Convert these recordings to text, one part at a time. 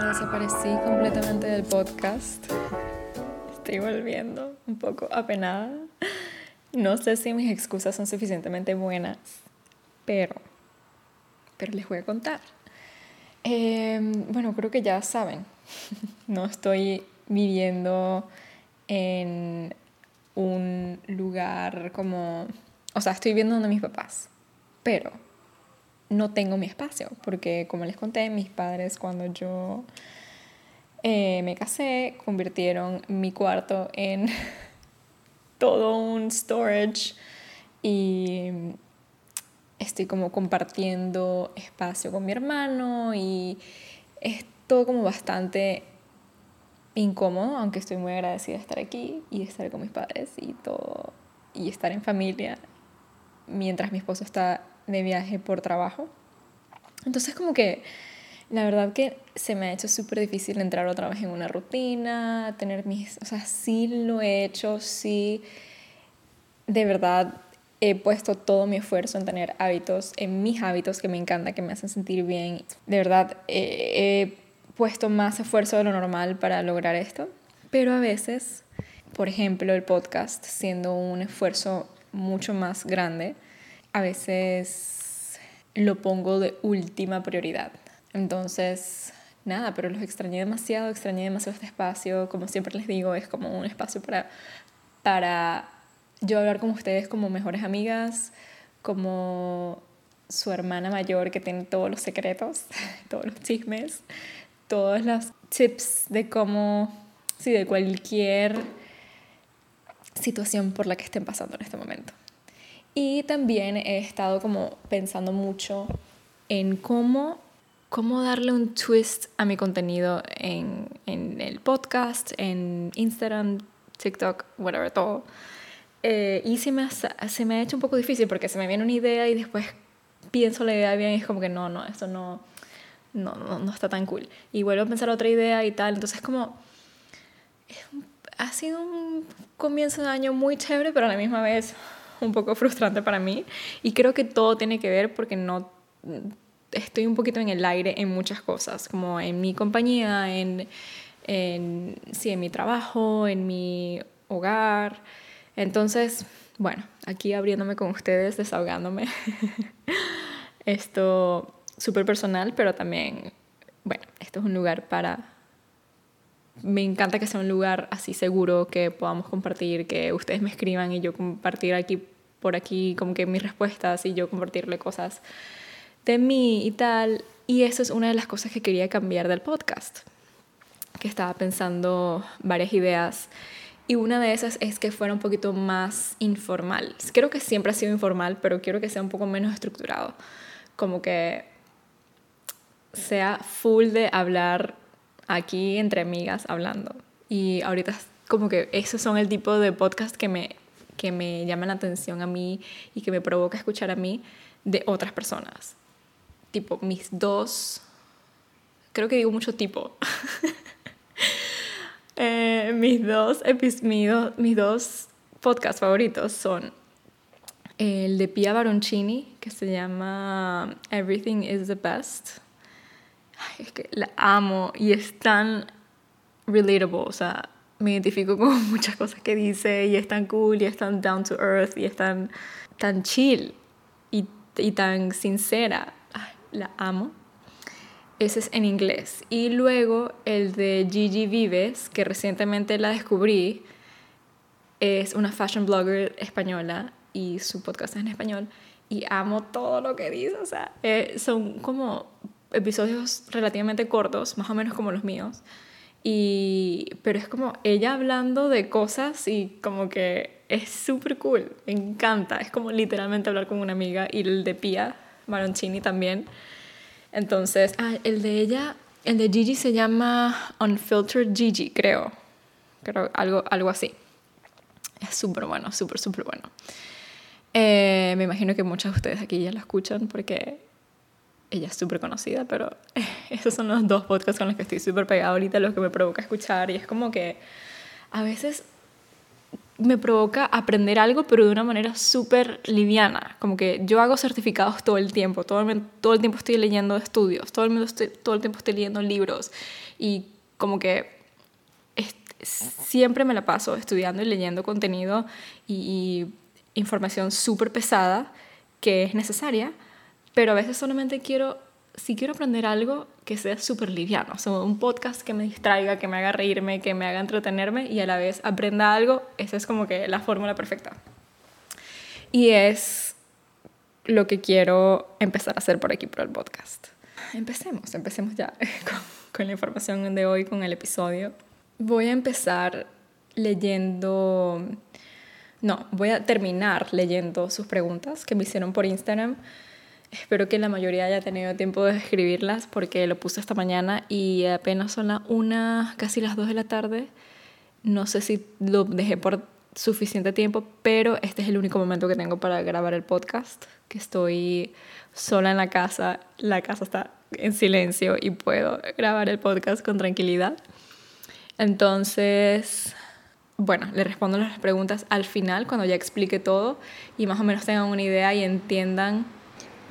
Desaparecí completamente del podcast. Estoy volviendo un poco apenada. No sé si mis excusas son suficientemente buenas, pero, pero les voy a contar. Em, bueno, creo que ya saben, no estoy viviendo en un lugar como, o sea, estoy viviendo donde mis papás, pero no tengo mi espacio, porque como les conté, mis padres cuando yo eh, me casé convirtieron mi cuarto en todo un storage y estoy como compartiendo espacio con mi hermano y es todo como bastante incómodo, aunque estoy muy agradecida de estar aquí y de estar con mis padres y todo y estar en familia mientras mi esposo está de viaje por trabajo. Entonces como que la verdad que se me ha hecho súper difícil entrar otra vez en una rutina, tener mis, o sea, sí lo he hecho, sí, de verdad he puesto todo mi esfuerzo en tener hábitos, en mis hábitos que me encanta, que me hacen sentir bien. De verdad he puesto más esfuerzo de lo normal para lograr esto, pero a veces, por ejemplo, el podcast, siendo un esfuerzo mucho más grande, a veces lo pongo de última prioridad. Entonces, nada, pero los extrañé demasiado, extrañé demasiado este espacio. Como siempre les digo, es como un espacio para, para yo hablar con ustedes como mejores amigas, como su hermana mayor que tiene todos los secretos, todos los chismes, todos los tips de cómo, sí, de cualquier situación por la que estén pasando en este momento. Y también he estado como pensando mucho en cómo, cómo darle un twist a mi contenido en, en el podcast, en Instagram, TikTok, whatever, todo. Eh, y se me, ha, se me ha hecho un poco difícil porque se me viene una idea y después pienso la idea bien y es como que no, no, esto no, no, no, no está tan cool. Y vuelvo a pensar otra idea y tal. Entonces como... Ha sido un comienzo de año muy chévere, pero a la misma vez un poco frustrante para mí. Y creo que todo tiene que ver porque no estoy un poquito en el aire en muchas cosas, como en mi compañía, en, en, sí, en mi trabajo, en mi hogar. Entonces, bueno, aquí abriéndome con ustedes, desahogándome. Esto súper personal, pero también, bueno, esto es un lugar para me encanta que sea un lugar así seguro, que podamos compartir, que ustedes me escriban y yo compartir aquí por aquí como que mis respuestas y yo compartirle cosas de mí y tal. Y eso es una de las cosas que quería cambiar del podcast, que estaba pensando varias ideas. Y una de esas es que fuera un poquito más informal. Creo que siempre ha sido informal, pero quiero que sea un poco menos estructurado. Como que sea full de hablar aquí entre amigas hablando. Y ahorita como que esos son el tipo de podcast que me, que me llaman la atención a mí y que me provoca escuchar a mí de otras personas. Tipo, mis dos, creo que digo mucho tipo. eh, mis, dos, mis, dos, mis dos podcasts favoritos son el de Pia Baroncini, que se llama Everything is the Best es que la amo y es tan relatable, o sea, me identifico con muchas cosas que dice y es tan cool y es tan down to earth y es tan, tan chill y, y tan sincera. la amo. Ese es en inglés. Y luego el de Gigi Vives, que recientemente la descubrí, es una fashion blogger española y su podcast es en español. Y amo todo lo que dice, o sea, eh, son como episodios relativamente cortos, más o menos como los míos. Y, pero es como ella hablando de cosas y como que es súper cool, me encanta, es como literalmente hablar con una amiga y el de Pia Maroncini también. Entonces, ah, el de ella, el de Gigi se llama Unfiltered Gigi, creo, creo algo, algo así. Es súper bueno, súper, súper bueno. Eh, me imagino que muchos de ustedes aquí ya lo escuchan porque ella es súper conocida, pero esos son los dos podcasts con los que estoy súper pegada ahorita, los que me provoca escuchar. Y es como que a veces me provoca aprender algo, pero de una manera súper liviana. Como que yo hago certificados todo el tiempo, todo el, todo el tiempo estoy leyendo estudios, todo el, todo el tiempo estoy leyendo libros y como que siempre me la paso estudiando y leyendo contenido y, información súper pesada que es necesaria, pero a veces solamente quiero, si quiero aprender algo, que sea súper liviano, o un podcast que me distraiga, que me haga reírme, que me haga entretenerme y a la vez aprenda algo, esa es como que la fórmula perfecta. Y es lo que quiero empezar a hacer por aquí, por el podcast. Empecemos, empecemos ya con la información de hoy, con el episodio. Voy a empezar leyendo, no, voy a terminar leyendo sus preguntas que me hicieron por Instagram. Espero que la mayoría haya tenido tiempo de escribirlas porque lo puse esta mañana y apenas son las una, casi las dos de la tarde. No sé si lo dejé por suficiente tiempo, pero este es el único momento que tengo para grabar el podcast, que estoy sola en la casa, la casa está en silencio y puedo grabar el podcast con tranquilidad. Entonces, bueno, le respondo las preguntas al final cuando ya explique todo y más o menos tengan una idea y entiendan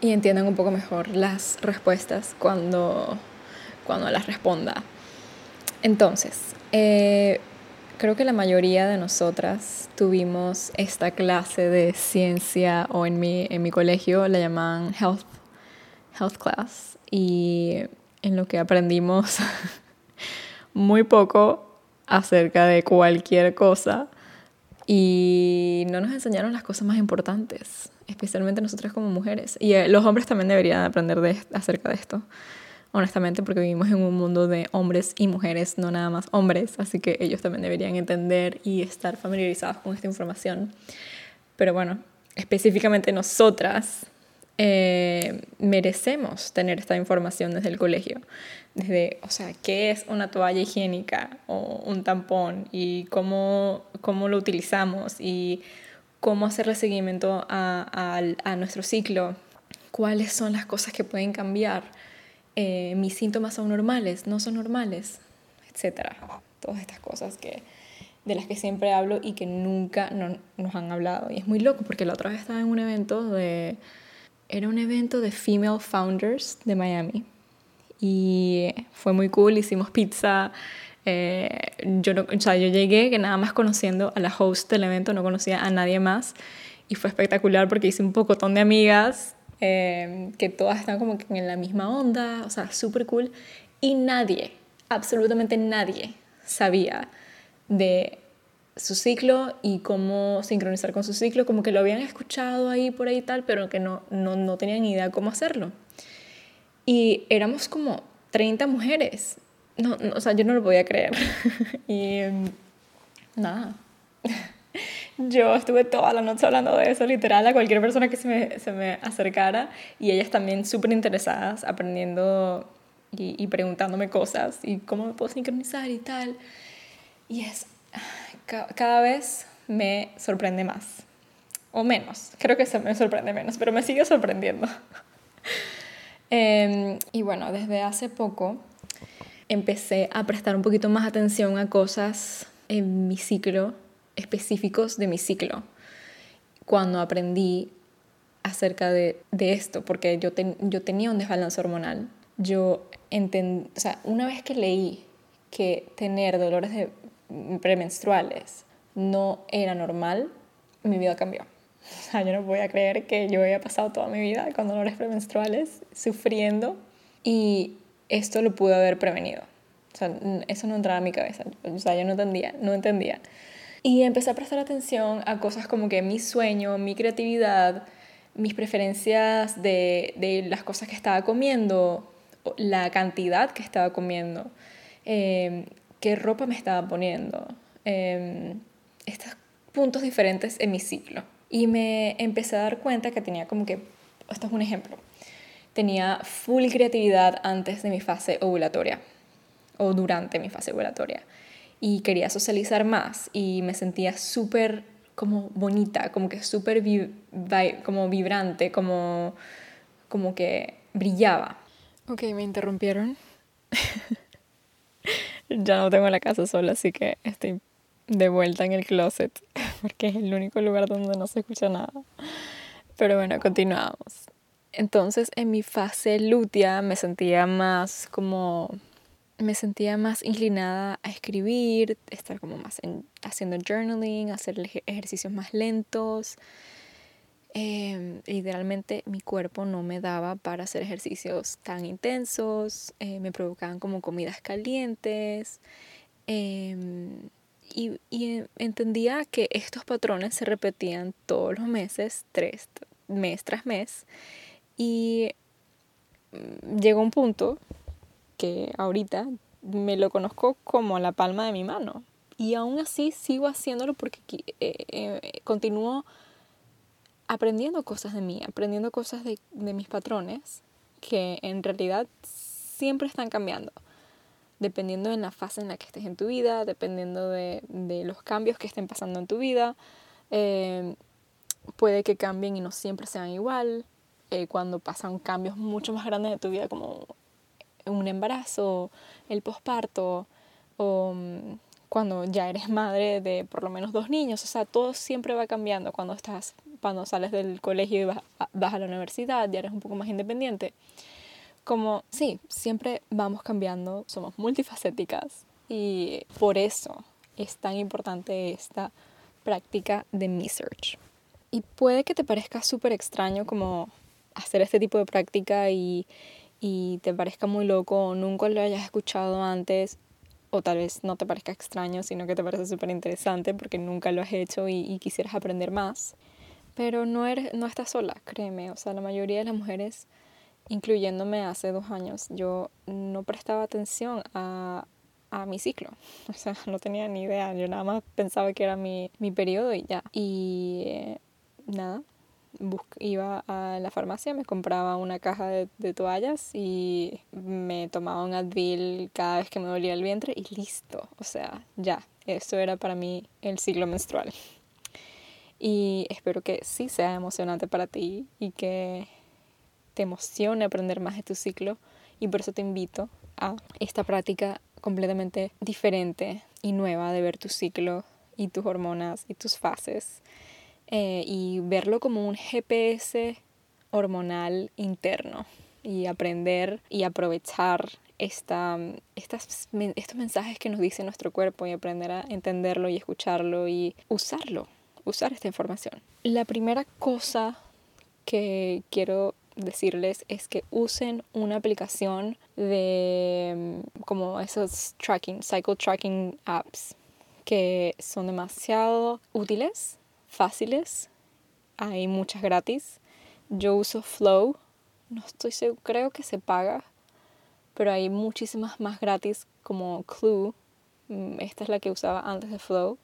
y entiendan un poco mejor las respuestas cuando, cuando las responda. Entonces, eh, creo que la mayoría de nosotras tuvimos esta clase de ciencia o en mi, en mi colegio la llamaban health, health class y en lo que aprendimos muy poco acerca de cualquier cosa y no nos enseñaron las cosas más importantes, especialmente nosotras como mujeres. Y eh, los hombres también deberían aprender de, acerca de esto, honestamente, porque vivimos en un mundo de hombres y mujeres, no nada más hombres, así que ellos también deberían entender y estar familiarizados con esta información. Pero bueno, específicamente nosotras eh, merecemos tener esta información desde el colegio. Desde, o sea, qué es una toalla higiénica o un tampón y cómo, cómo lo utilizamos y cómo hacerle seguimiento a, a, nuestro ciclo, cuáles son las cosas que pueden cambiar, eh, mis síntomas son normales, no son normales, etc. Todas estas cosas que, de las que siempre hablo y que nunca nos han hablado. Y es muy loco porque la otra vez estaba en un evento de era un evento de Female Founders de Miami. Y fue muy cool, hicimos pizza. Eh, yo, o sea, yo llegué que nada más conociendo a la host del evento, no conocía a nadie más. Y fue espectacular porque hice un pocotón de amigas eh, que todas están como que en la misma onda, o sea, súper cool. Y nadie, absolutamente nadie, sabía de su ciclo y cómo sincronizar con su ciclo, como que lo habían escuchado ahí por ahí y tal, pero que no, no, no tenían idea cómo hacerlo. Y éramos como 30 mujeres. No, o sea, yo no lo podía creer. y nada. Yo estuve toda la noche hablando de eso, literal, a cualquier persona que se me, se me acercara y ellas también súper interesadas, aprendiendo y, y preguntándome cosas y cómo me puedo sincronizar y tal. Y es cada vez me sorprende más. O menos. Creo que se me sorprende menos, pero me sigue sorprendiendo. Em, y bueno, desde hace poco empecé a prestar un poquito más atención a cosas en mi ciclo, específicos de mi ciclo. Cuando aprendí acerca de, de esto, porque yo, yo tenía un desbalance hormonal. Yo entendí, o sea, una vez que leí que tener dolores de premenstruales no era normal, mi vida cambió. O sea, yo no voy a creer que yo haya pasado toda mi vida con dolores premenstruales, sufriendo, y esto lo pude haber prevenido. O sea, eso no entraba a mi cabeza. O sea, yo no entendía, no entendía. Y empecé a prestar atención a cosas como que mi sueño, mi creatividad, mis preferencias de, de las cosas que estaba comiendo, la cantidad que estaba comiendo, eh, qué ropa me estaba poniendo, em, estos puntos diferentes en mi ciclo. Y me empecé a dar cuenta que tenía como que, esto es un ejemplo, tenía full creatividad antes de mi fase ovulatoria o durante mi fase ovulatoria y quería socializar más y me sentía súper como bonita, como que súper como vibrante, como, como que brillaba. Ok, me interrumpieron. ya no tengo la casa sola, así que estoy de vuelta en el closet, porque es el único lugar donde no se escucha nada. Pero bueno, continuamos. Entonces, en mi fase lútea me sentía más como me sentía más inclinada a escribir, estar como más haciendo journaling, hacer ejercicios más lentos. Eh, literalmente mi cuerpo no me daba para hacer ejercicios tan intensos, eh, me provocaban como comidas calientes em, y, y, entendía que estos patrones se repetían todos los meses, tres, mes tras mes y mm, llegó un punto que ahorita me lo conozco como la palma de mi mano. Y aún así sigo haciéndolo porque eh, eh, continúo aprendiendo cosas de mí, aprendiendo cosas de, de mis patrones que en realidad siempre están cambiando dependiendo de la fase en la que estés en tu vida, dependiendo de, de los cambios que estén pasando en tu vida. Eh, puede que cambien y no siempre sean igual. Cuando pasan cambios mucho más grandes de tu vida, como un embarazo, el posparto o mm, cuando ya eres madre de por lo menos dos niños, o sea, todo siempre va cambiando cuando estás cuando sales del colegio y vas vas a la universidad, ya eres un poco más independiente. Como, sí, siempre vamos cambiando, somos multifacéticas y por eso es tan importante esta práctica de mi search. Y puede que te parezca súper extraño como hacer este tipo de práctica y, y te parezca muy loco o nunca lo hayas escuchado antes o tal vez no te parezca extraño, sino que te parece súper interesante porque nunca lo has hecho y, quisieras aprender más. Pero no, eres, no estás sola, créeme. O sea, la mayoría de las mujeres, incluyéndome hace dos años, yo no prestaba atención a, a mi ciclo. O sea, no tenía ni idea. Yo nada más pensaba que era mi, mi periodo y ya. Y eh, nada, iba a la farmacia, me compraba una caja de, toallas y me tomaba un Advil cada vez que me dolía el vientre y listo. O sea, ya, eso era para mí el ciclo menstrual. Y espero que sí sea emocionante para ti y que te emocione aprender más de tu ciclo. Y por eso te invito a esta práctica completamente diferente y nueva de ver tu ciclo y tus hormonas y tus fases eh, y verlo como un GPS hormonal interno y aprender y aprovechar esta, estas, estos mensajes que nos dice nuestro cuerpo y aprender a entenderlo y escucharlo y usarlo, usar esta información. La primera cosa que quiero decirles es que usen una aplicación de como esos tracking, cycle tracking apps que son demasiado útiles fáciles, hay muchas gratis. Yo uso Flow, no estoy seguro, creo que se paga, pero hay muchísimas más gratis como Clue. Mm, esta es la que usaba antes de Flow,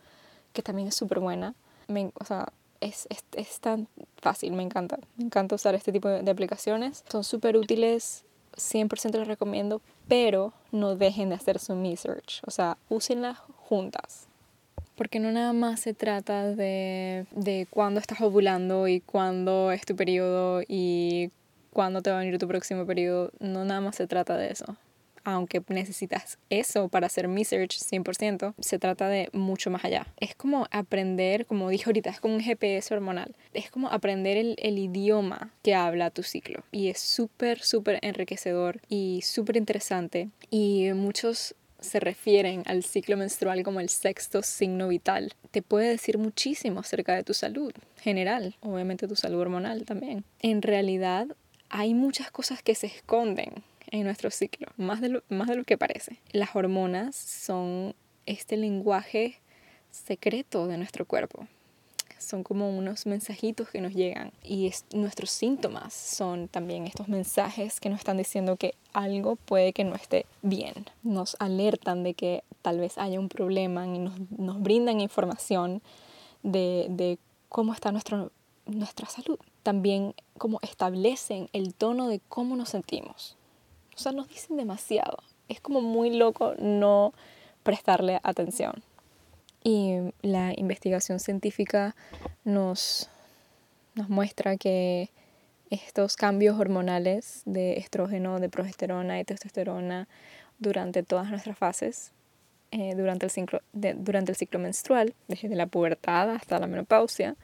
que también es súper buena. o sea, es, es, es, tan fácil, me encanta. Me encanta usar este tipo de aplicaciones. Son súper útiles, 100% les recomiendo, pero no dejen de hacer su research. O sea, úsenlas juntas porque no nada más se trata de, de cuándo estás ovulando y cuándo es tu periodo y cuándo te va a venir tu próximo periodo, no nada más se trata de eso. Aunque necesitas eso para hacer mi search 100%, se trata de mucho más allá. Es como aprender, como dije ahorita, es como un GPS hormonal. Es como aprender el, el idioma que habla tu ciclo. Y es súper, súper enriquecedor y súper interesante. Y muchos se refieren al ciclo menstrual como el sexto signo vital. Te puede decir muchísimo acerca de tu salud general, obviamente tu salud hormonal también. En realidad hay muchas cosas que se esconden en nuestro ciclo, más de lo, más de lo que parece. Las hormonas son este lenguaje secreto de nuestro cuerpo son como unos mensajitos que nos llegan y nuestros síntomas son también estos mensajes que nos están diciendo que algo puede que no esté bien. Nos alertan de que tal vez haya un problema y nos, nos brindan información de, de cómo está nuestro, nuestra salud. También como establecen el tono de cómo nos sentimos. O sea, nos dicen demasiado. Es como muy loco no prestarle atención. Y la investigación científica nos, nos muestra que estos cambios hormonales de estrógeno, de progesterona y testosterona durante todas nuestras fases eh, durante, el ciclo, durante el ciclo menstrual, desde la pubertad hasta la menopausia,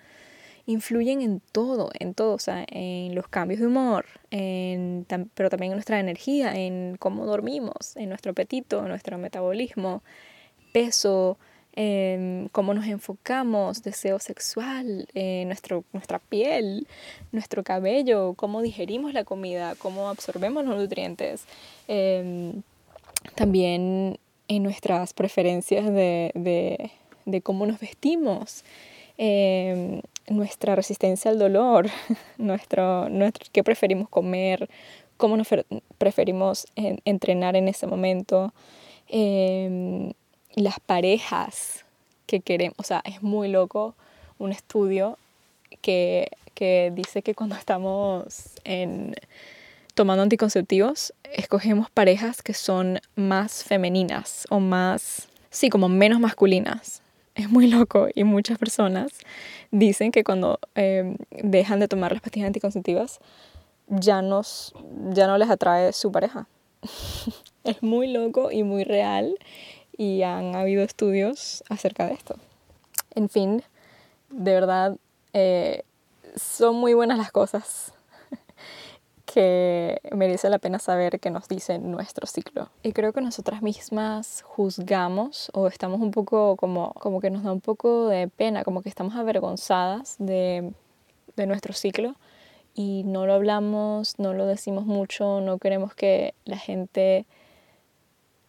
influyen en todo, en todo, o sea, en los cambios de humor, en, pero también en nuestra energía, en cómo dormimos, en nuestro apetito, nuestro metabolismo, peso, en cómo nos enfocamos, deseo sexual, en nuestro, nuestra piel, nuestro cabello, cómo digerimos la comida, cómo absorbemos los nutrientes. Em, también en nuestras preferencias de, de, de cómo nos vestimos, em, nuestra resistencia al dolor, nuestro, nuestro, qué preferimos comer, cómo nos preferimos entrenar en ese momento, em, las parejas que queremos, o sea, es muy loco un estudio que, que dice que cuando estamos en, tomando anticonceptivos, escogemos parejas que son más femeninas o más, sí, como menos masculinas. Es muy loco y muchas personas dicen que cuando em, dejan de tomar las pastillas anticonceptivas ya, nos, ya no les atrae su pareja. es muy loco y muy real y han habido estudios acerca de esto. En fin, de verdad, eh, son muy buenas las cosas que merece la pena saber que nos dice nuestro ciclo. Y creo que nosotras mismas juzgamos o estamos un poco como, como que nos da un poco de pena, como que estamos avergonzadas de, de nuestro ciclo y no lo hablamos, no lo decimos mucho, no queremos que la gente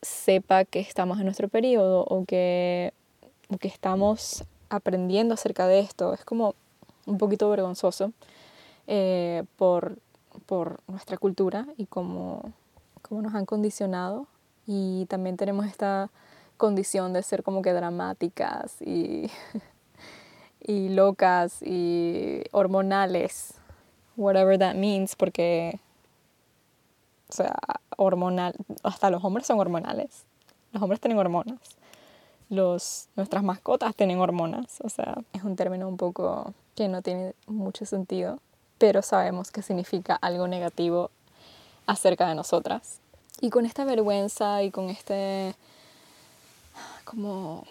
sepa que estamos en nuestro periodo o que, que estamos aprendiendo acerca de esto. Es como un poquito vergonzoso eh, por por nuestra cultura y cómo, cómo nos han condicionado. Y también tenemos esta condición de ser como que dramáticas y, y locas y hormonales, whatever that means, porque, o sea, hormonal, hasta los hombres son hormonales. Los hombres tienen hormonas. Los, nuestras mascotas tienen hormonas. O sea, es un término un poco que no tiene mucho sentido pero sabemos que significa algo negativo acerca de nosotras. Y con esta vergüenza y con este, como,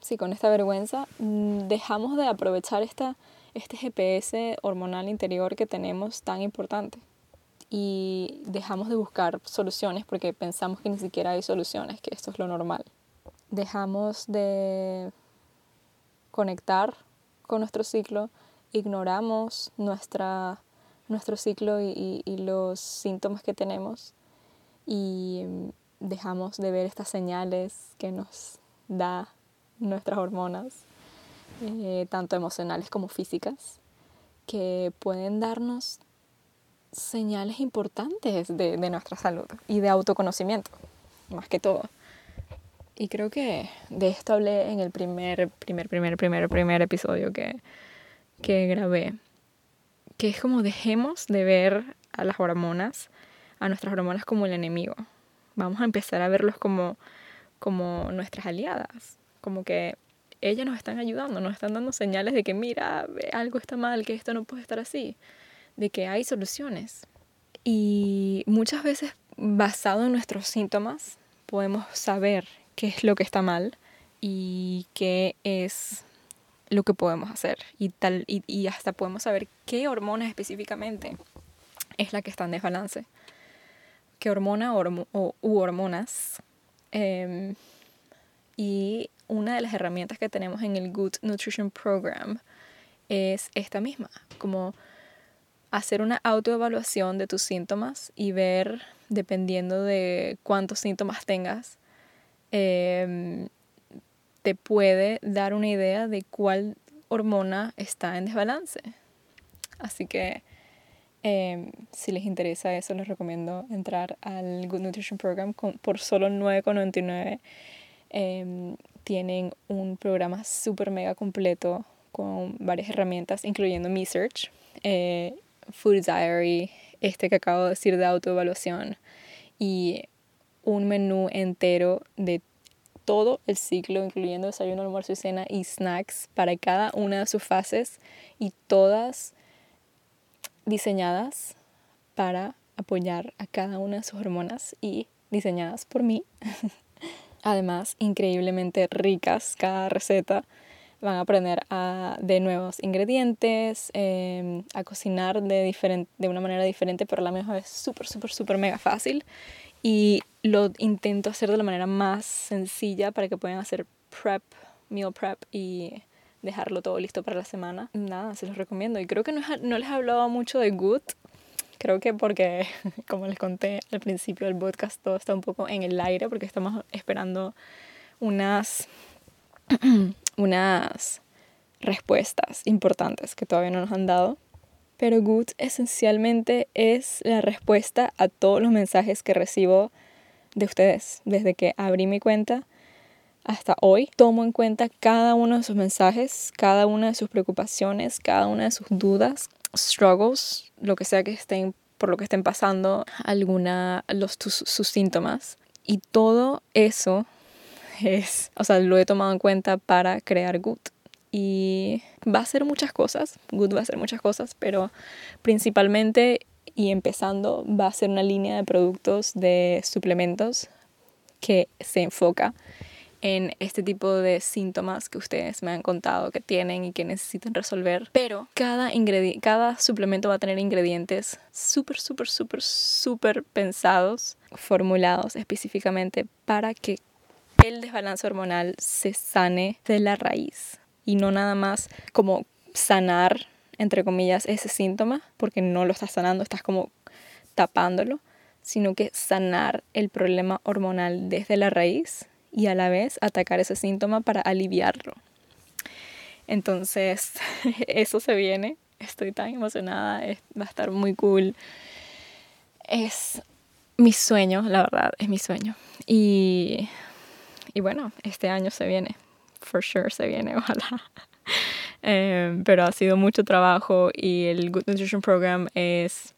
sí, con esta vergüenza, mm, dejamos de aprovechar esta, este GPS hormonal interior que tenemos tan importante. Y dejamos de buscar soluciones porque pensamos que ni siquiera hay soluciones, que esto es lo normal. Dejamos de conectar con nuestro ciclo, ignoramos nuestra, nuestro ciclo y, los síntomas que tenemos y dejamos de ver estas señales que nos da nuestras hormonas, eh, tanto emocionales como físicas, que pueden darnos señales importantes de, de, nuestra salud y de autoconocimiento, más que todo. Y creo que de esto hablé en el primer, primer, primer, primer, primer episodio que, que grabé, que es como dejemos de ver a las hormonas, a nuestras hormonas como el enemigo. Vamos a empezar a verlos como, como nuestras aliadas, como que ellas nos están ayudando, nos están dando señales de que mira, algo está mal, que esto no puede estar así, de que hay soluciones. Y muchas veces basado en nuestros síntomas podemos saber qué es lo que está mal y qué es lo que podemos hacer y, tal, y, hasta podemos saber qué hormona específicamente es la que está en desbalance, qué hormona o, u hormonas. Em, y una de las herramientas que tenemos en el Good Nutrition Program es esta misma, como hacer una autoevaluación de tus síntomas y ver, dependiendo de cuántos síntomas tengas, eh, te puede dar una idea de cuál hormona está en desbalance. Así que em, si les interesa eso, les recomiendo entrar al Good Nutrition Program por solo 9,99. Eh, tienen un programa súper mega completo con varias herramientas, incluyendo Mi Search, eh, Food Diary, este que acabo de decir de autoevaluación y un menú entero de todo el ciclo, incluyendo desayuno, almuerzo y cena y snacks para cada una de sus fases y todas diseñadas para apoyar a cada una de sus hormonas y diseñadas por mí. Además, increíblemente ricas cada receta. Van a aprender a, de nuevos ingredientes, em, a cocinar de, de una manera diferente, pero a la mejor es súper, súper, súper mega fácil. Y lo intento hacer de la manera más sencilla para que puedan hacer prep, meal prep y dejarlo todo listo para la semana. Nada, se los recomiendo. Y creo que no, no les he hablado mucho de Good. Creo que porque, como les conté al principio del podcast, todo está un poco en el aire porque estamos esperando unas, unas respuestas importantes que todavía no nos han dado. Pero Good esencialmente es la respuesta a todos los mensajes que recibo de ustedes desde que abrí mi cuenta hasta hoy. Tomo en cuenta cada uno de sus mensajes, cada una de sus preocupaciones, cada una de sus dudas, struggles, lo que sea que estén por lo que estén pasando, alguna los sus síntomas y todo eso es, o sea, lo he tomado en cuenta para crear Good. Y va a ser muchas cosas, Good va a ser muchas cosas, pero principalmente y empezando va a ser una línea de productos de suplementos que se enfoca en este tipo de síntomas que ustedes me han contado que tienen y que necesitan resolver. Pero cada, cada suplemento va a tener ingredientes súper, súper, súper, súper pensados, formulados específicamente para que el desbalance hormonal se sane de la raíz y no nada más como sanar, entre comillas, ese síntoma, porque no lo estás sanando, estás como tapándolo, sino que sanar el problema hormonal desde la raíz y a la vez atacar ese síntoma para aliviarlo. Entonces, eso se viene. Estoy tan emocionada, va a estar muy cool. Es mi sueño, la verdad, es mi sueño. Y, y bueno, este año se viene, for sure se viene, ojalá. Eh, pero ha sido mucho trabajo y el Good Nutrition Program es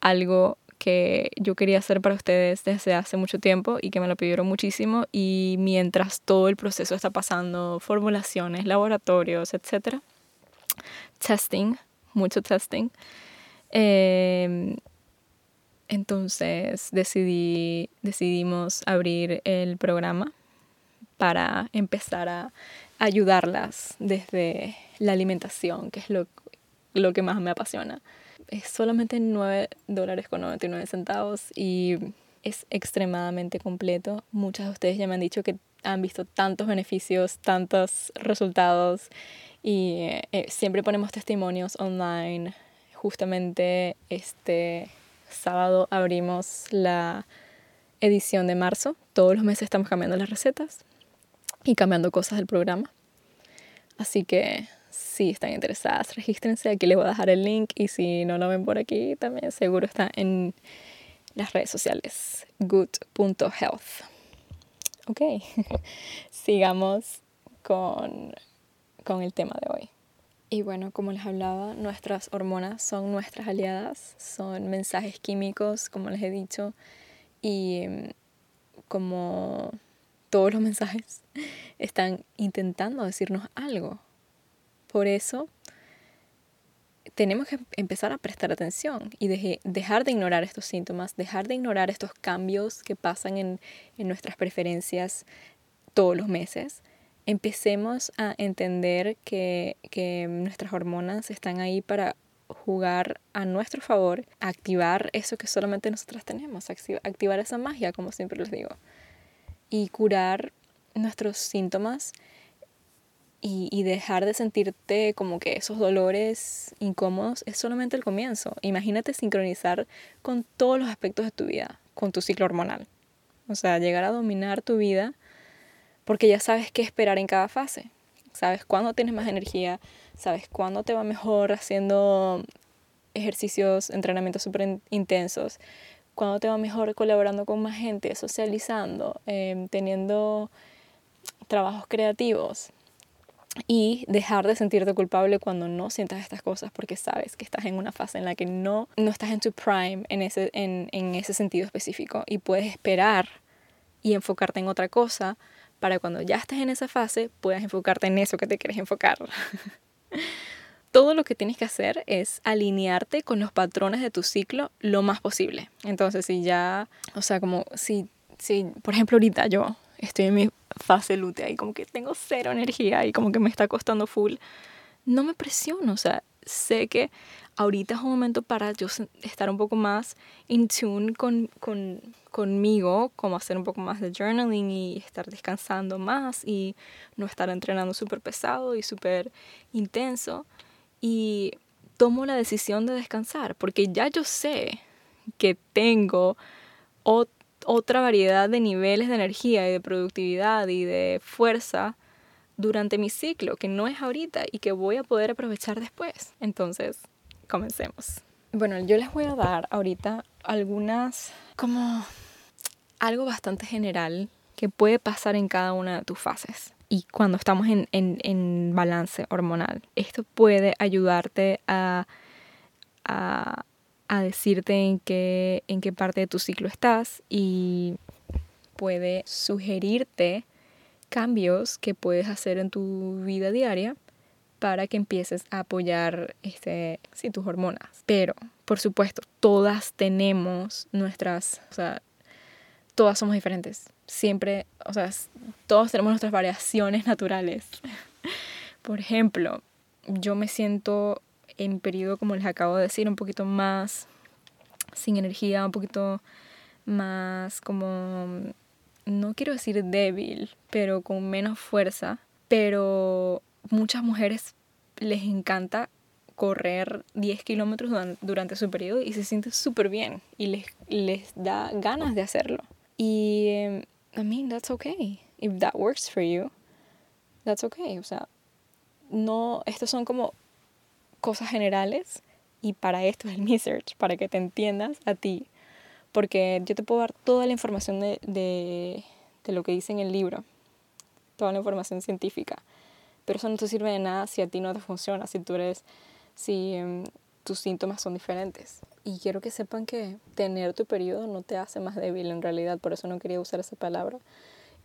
algo que yo quería hacer para ustedes desde hace mucho tiempo y que me lo pidieron muchísimo y mientras todo el proceso está pasando, formulaciones, laboratorios, etc. Testing, mucho testing. Em, entonces decidí, decidimos abrir el programa para empezar a ayudarlas desde la alimentación, que es lo, lo que más me apasiona es solamente 9 dólares con 99 centavos y es extremadamente completo. Muchas de ustedes ya me han dicho que han visto tantos beneficios, tantos resultados y eh, siempre ponemos testimonios online. Justamente este sábado abrimos la edición de marzo. Todos los meses estamos cambiando las recetas y cambiando cosas del programa. Así que si están interesadas, regístrense. Aquí les voy a dejar el link y si no lo ven por aquí, también seguro está en las redes sociales good.health. Ok, sigamos con, con el tema de hoy. Y bueno, como les hablaba, nuestras hormonas son nuestras aliadas, son mensajes químicos, como les he dicho, y mm, como todos los mensajes están intentando decirnos algo, por eso tenemos que empezar a prestar atención y dejar de ignorar estos síntomas, dejar de ignorar estos cambios que pasan en, nuestras preferencias todos los meses. Empecemos a entender que, nuestras hormonas están ahí para jugar a nuestro favor, activar eso que solamente nosotras tenemos, activar esa magia, como siempre les digo, y curar nuestros síntomas y, dejar de sentirte como que esos dolores incómodos es solamente el comienzo. Imagínate sincronizar con todos los aspectos de tu vida, con tu ciclo hormonal. O sea, llegar a dominar tu vida porque ya sabes qué esperar en cada fase. Sabes cuándo tienes más energía, sabes cuándo te va mejor haciendo ejercicios, entrenamientos súper intensos, cuándo te va mejor colaborando con más gente, socializando, em, teniendo trabajos creativos y dejar de sentirte culpable cuando no sientas estas cosas porque sabes que estás en una fase en la que no, no estás en tu prime en ese, en, en ese sentido específico y puedes esperar y enfocarte en otra cosa para cuando ya estés en esa fase puedas enfocarte en eso que te quieres enfocar. Todo lo que tienes que hacer es alinearte con los patrones de tu ciclo lo más posible. Entonces, si ya, o sea, como si, si por ejemplo, ahorita yo estoy en mi fase lútea y como que tengo cero energía y como que me está costando full, no me presiono, o sea, sé que ahorita es un momento para yo estar un poco más in tune con, con, conmigo, como hacer un poco más de journaling y estar descansando más y no estar entrenando súper pesado y súper intenso. Y tomo la decisión de descansar porque ya yo sé que tengo otra variedad de niveles de energía y de productividad y de fuerza durante mi ciclo, que no es ahorita y que voy a poder aprovechar después. Entonces, comencemos. Bueno, yo les voy a dar ahorita algunas, como algo bastante general que puede pasar en cada una de tus fases y cuando estamos en, en, en balance hormonal. Esto puede ayudarte a, a, a, decirte en qué, en qué parte de tu ciclo estás y puede sugerirte cambios que puedes hacer en tu vida diaria para que empieces a apoyar este, sí, tus hormonas. Pero, por supuesto, todas tenemos nuestras, o sea, todas somos diferentes. Siempre, o sea, todos tenemos nuestras variaciones naturales. por ejemplo, yo me siento en periodo, como les acabo de decir, un poquito más sin energía, un poquito más como no quiero decir débil, pero con menos fuerza, pero muchas mujeres les encanta correr 10 kilómetros durante su periodo y se sienten súper bien y les, les da ganas de hacerlo. Y, em, I mean, that's okay. If that works for you, that's okay. O sea, no, estos son como cosas generales y para esto es el research, para que te entiendas a ti porque yo te puedo dar toda la información de, de, de lo que dice en el libro, toda la información científica, pero eso no te sirve de nada si a ti no te funciona, si tú eres, si um, tus síntomas son diferentes. Y quiero que sepan que tener tu periodo no te hace más débil en realidad, por eso no quería usar esa palabra,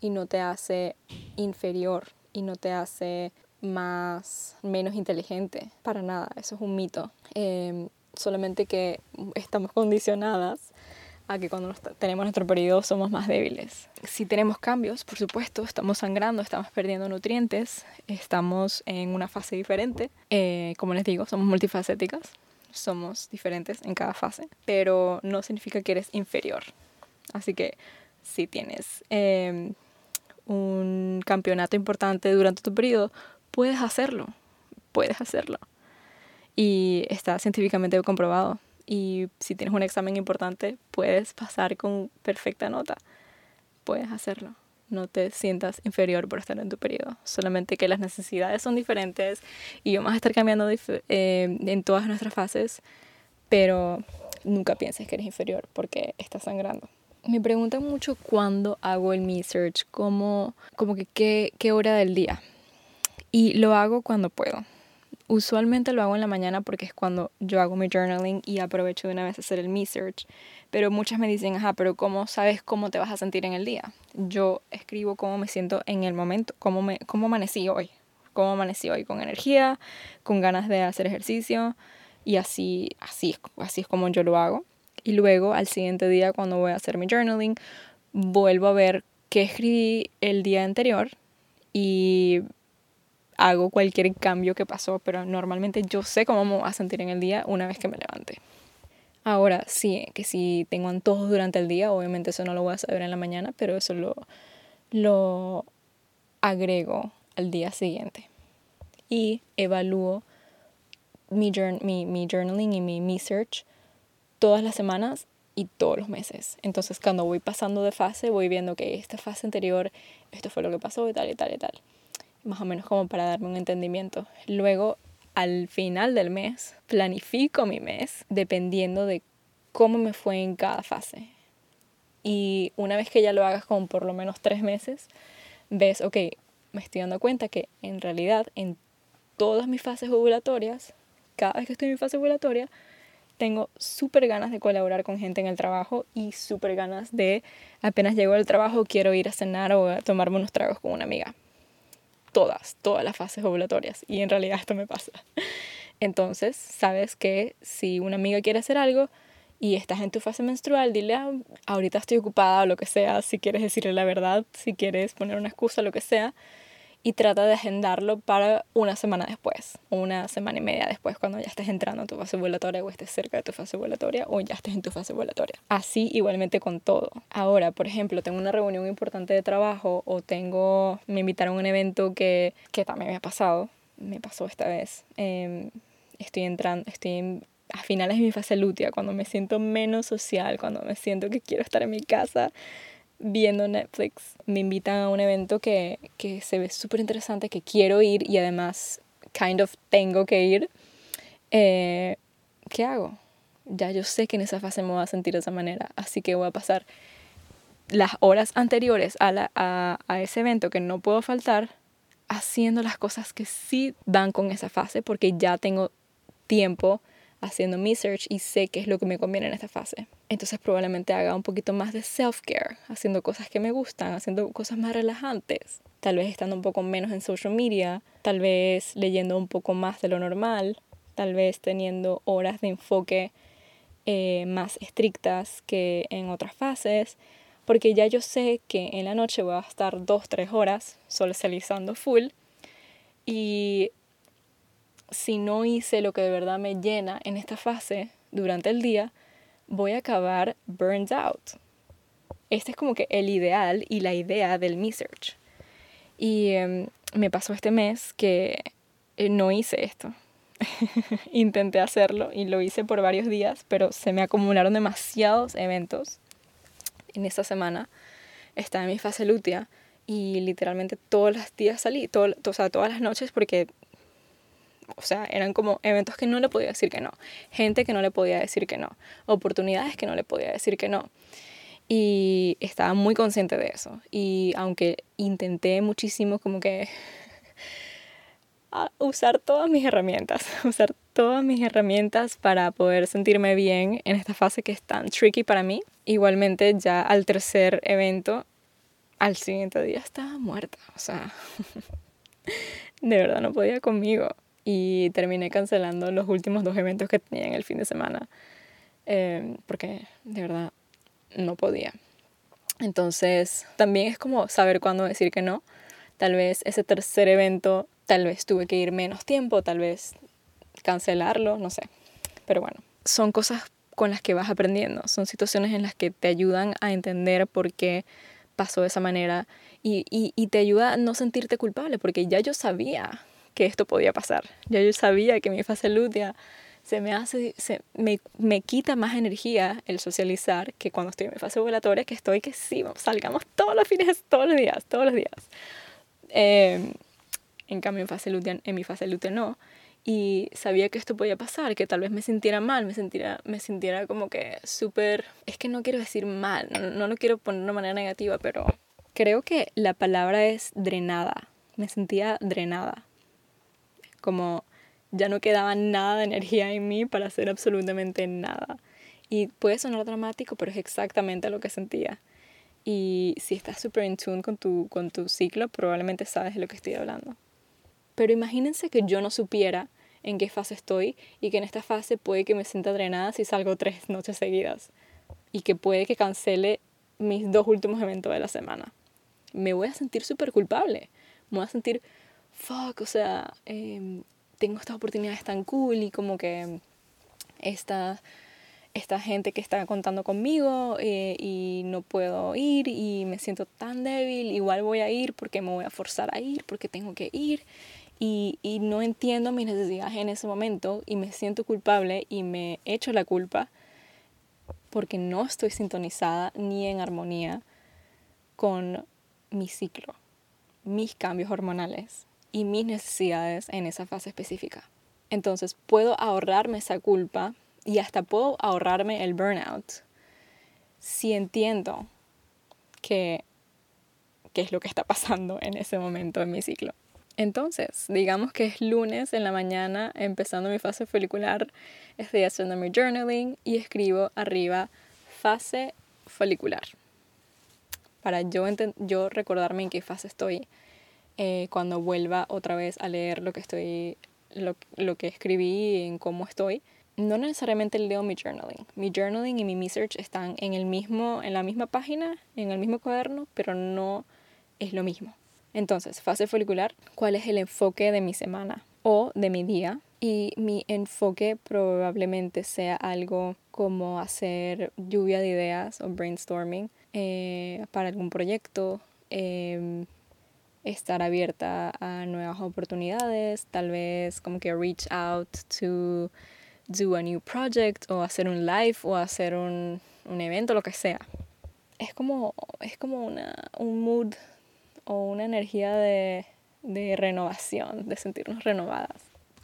y no te hace inferior, y no te hace más, menos inteligente, para nada, eso es un mito. Eh, solamente que estamos condicionadas a que cuando tenemos nuestro periodo somos más débiles. Si tenemos cambios, por supuesto, estamos sangrando, estamos perdiendo nutrientes, estamos en una fase diferente. Eh, como les digo, somos multifacéticas, somos diferentes en cada fase, pero no significa que eres inferior. Así que si tienes em, un campeonato importante durante tu periodo, puedes hacerlo, puedes hacerlo. Y está científicamente comprobado y si tienes un examen importante puedes pasar con perfecta nota. Puedes hacerlo. No te sientas inferior por estar en tu periodo. Solamente que las necesidades son diferentes y vamos a estar cambiando eh, en todas nuestras fases, pero nunca pienses que eres inferior porque estás sangrando. Me preguntan mucho cuándo hago el me search, como, como que qué, qué hora del día. Y lo hago cuando puedo. Usualmente lo hago en la mañana porque es cuando yo hago mi journaling y aprovecho de una vez hacer el me search. Pero muchas me dicen, ajá, pero ¿cómo sabes cómo te vas a sentir en el día? Yo escribo cómo me siento en el momento, cómo, me, cómo amanecí hoy. Cómo amanecí hoy con energía, con ganas de hacer ejercicio y así, así, así es como yo lo hago. Y luego al siguiente día cuando voy a hacer mi journaling, vuelvo a ver qué escribí el día anterior y hago cualquier cambio que pasó, pero normalmente yo sé cómo me voy a sentir en el día una vez que me levante. Ahora sí, que si tengo antojos durante el día, obviamente eso no lo voy a saber en la mañana, pero eso lo, lo agrego al día siguiente. Y evalúo mi, mi, mi journaling y mi, mi search todas las semanas y todos los meses. Entonces cuando voy pasando de fase, voy viendo que esta fase anterior, esto fue lo que pasó y tal y tal y tal más o menos como para darme un entendimiento. Luego, al final del mes, planifico mi mes dependiendo de cómo me fue en cada fase. Y una vez que ya lo hagas con por lo menos tres meses, ves, ok, me estoy dando cuenta que en realidad en todas mis fases ovulatorias, cada vez que estoy en mi fase ovulatoria, tengo súper ganas de colaborar con gente en el trabajo y súper ganas de, apenas llego al trabajo, quiero ir a cenar o a tomarme unos tragos con una amiga todas, todas las fases ovulatorias. Y en realidad esto me pasa. Entonces, sabes que si una amiga quiere hacer algo y estás en tu fase menstrual, dile, ah, ahorita estoy ocupada o lo que sea, si quieres decirle la verdad, si quieres poner una excusa, lo que sea, y trata de agendarlo para una semana después, una semana y media después, cuando ya estés entrando a tu fase ovulatoria o estés cerca de tu fase ovulatoria o ya estés en tu fase ovulatoria. Así igualmente con todo. Ahora, por ejemplo, tengo una reunión importante de trabajo o tengo, me invitaron a un evento que, que también me ha pasado, me pasó esta vez. Em, estoy entrando, estoy a finales de mi fase lútea, cuando me siento menos social, cuando me siento que quiero estar en mi casa viendo Netflix, me invitan a un evento que, que se ve súper interesante, que quiero ir y además kind of tengo que ir, eh, ¿qué hago? Ya yo sé que en esa fase me voy a sentir de esa manera, así que voy a pasar las horas anteriores a, la, a, a ese evento que no puedo faltar haciendo las cosas que sí van con esa fase porque ya tengo tiempo haciendo mi search y sé qué es lo que me conviene en esta fase. Entonces probablemente haga un poquito más de self-care, haciendo cosas que me gustan, haciendo cosas más relajantes, tal vez estando un poco menos en social media, tal vez leyendo un poco más de lo normal, tal vez teniendo horas de enfoque eh, más estrictas que en otras fases, porque ya yo sé que en la noche voy a estar dos, tres horas socializando full y si no hice lo que de verdad me llena en esta fase durante el día, voy a acabar burned out. Este es como que el ideal y la idea del Me Search. Y em, me pasó este mes que eh, no hice esto. Intenté hacerlo y lo hice por varios días, pero se me acumularon demasiados eventos en esta semana. Estaba en mi fase lútea y literalmente todos los días salí, todo, o sea, todas las noches porque o sea, eran como eventos que no le podía decir que no, gente que no le podía decir que no, oportunidades que no le podía decir que no. Y estaba muy consciente de eso. Y aunque intenté muchísimo como que usar todas mis herramientas, usar todas mis herramientas para poder sentirme bien en esta fase que es tan tricky para mí. Igualmente ya al tercer evento, al siguiente día estaba muerta, o sea, de verdad no podía conmigo y terminé cancelando los últimos dos eventos que tenía en el fin de semana em, porque de verdad no podía. Entonces también es como saber cuándo decir que no. Tal vez ese tercer evento, tal vez tuve que ir menos tiempo, tal vez cancelarlo, no sé. Pero bueno, son cosas con las que vas aprendiendo, son situaciones en las que te ayudan a entender por qué pasó de esa manera y, y, y te ayuda a no sentirte culpable, porque ya yo sabía que esto podía pasar. Ya yo sabía que mi fase lútea se me hace, se, me, me, quita más energía el socializar que cuando estoy en mi fase ovulatoria, que estoy que sí, salgamos todos los fines, todos los días, todos los días. Eh, en cambio, en, fase lútea, en mi fase lútea no. Y sabía que esto podía pasar, que tal vez me sintiera mal, me sintiera, me sintiera como que súper... Es que no quiero decir mal, no, no lo quiero poner de una manera negativa, pero creo que la palabra es drenada. Me sentía drenada como ya no quedaba nada de energía en mí para hacer absolutamente nada. Y puede sonar dramático, pero es exactamente lo que sentía. Y si estás súper in tune con tu, con tu ciclo, probablemente sabes de lo que estoy hablando. Pero imagínense que yo no supiera en qué fase estoy y que en esta fase puede que me sienta drenada si salgo tres noches seguidas y que puede que cancele mis dos últimos eventos de la semana. Me voy a sentir súper culpable. Me voy a sentir fuck, o sea, em, tengo estas oportunidades tan cool y como que esta, esta gente que está contando conmigo eh, y no puedo ir y me siento tan débil, igual voy a ir porque me voy a forzar a ir, porque tengo que ir. Y, y no entiendo mis necesidades en ese momento y me siento culpable y me echo la culpa porque no estoy sintonizada ni en armonía con mi ciclo, mis cambios hormonales, y mis necesidades en esa fase específica. Entonces puedo ahorrarme esa culpa y hasta puedo ahorrarme el burnout si entiendo que qué es lo que está pasando en ese momento en mi ciclo. Entonces, digamos que es lunes en la mañana, empezando mi fase folicular, estoy haciendo mi journaling y escribo arriba fase folicular. Para yo, yo recordarme en qué fase estoy eh, cuando vuelva otra vez a leer lo que estoy lo, lo, que escribí en cómo estoy no necesariamente leo mi journaling. Mi journaling y mi research están en, el mismo, en la misma página, en el mismo cuaderno, pero no es lo mismo. Entonces, fase folicular, ¿cuál es el enfoque de mi semana o de mi día? Y mi enfoque probablemente sea algo como hacer lluvia de ideas o brainstorming eh, para algún proyecto, em, estar abierta a nuevas oportunidades, tal vez como que reach out to do a new project o hacer un live o hacer un, un evento, lo que sea. Es como, es como una, un mood o una energía de, de renovación, de sentirnos renovadas.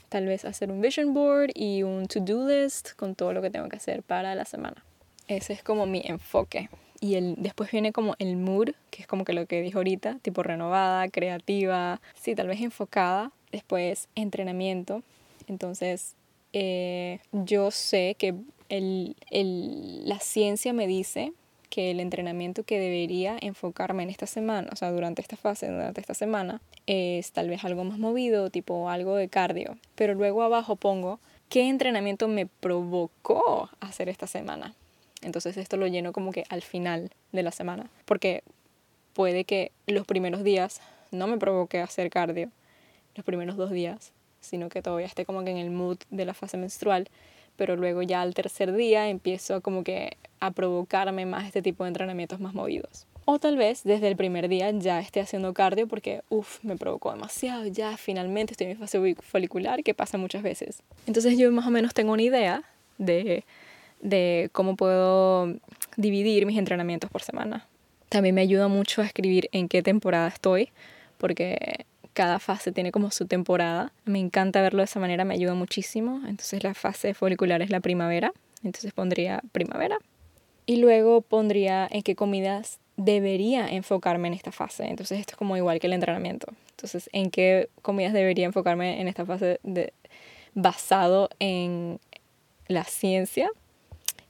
Tal vez hacer un vision board y un to-do list con todo lo que tengo que hacer para la semana. Ese es como mi enfoque. Y el, después viene como el mood, que es como que lo que dijo ahorita, tipo renovada, creativa, sí, tal vez enfocada. Después entrenamiento. Entonces eh, yo sé que el, el, la ciencia me dice que el entrenamiento que debería enfocarme en esta semana, o sea, durante esta fase, durante esta semana, es tal vez algo más movido, tipo algo de cardio. Pero luego abajo pongo qué entrenamiento me provocó hacer esta semana. Entonces esto lo lleno como que al final de la semana, porque puede que los primeros días no me provoque hacer cardio, los primeros dos días, sino que todavía esté como que en el mood de la fase menstrual, pero luego ya al tercer día empiezo como que a provocarme más este tipo de entrenamientos más movidos. O tal vez desde el primer día ya esté haciendo cardio porque, uff, me provocó demasiado, ya finalmente estoy en mi fase folicular, que pasa muchas veces. Entonces yo más o menos tengo una idea de, de cómo puedo dividir mis entrenamientos por semana. También me ayuda mucho a escribir en qué temporada estoy, porque cada fase tiene como su temporada. Me encanta verlo de esa manera, me ayuda muchísimo. Entonces la fase folicular es la primavera, entonces pondría primavera. Y luego pondría en qué comidas debería enfocarme en esta fase. Entonces esto es como igual que el entrenamiento. Entonces, ¿en qué comidas debería enfocarme en esta fase de, basado en la ciencia?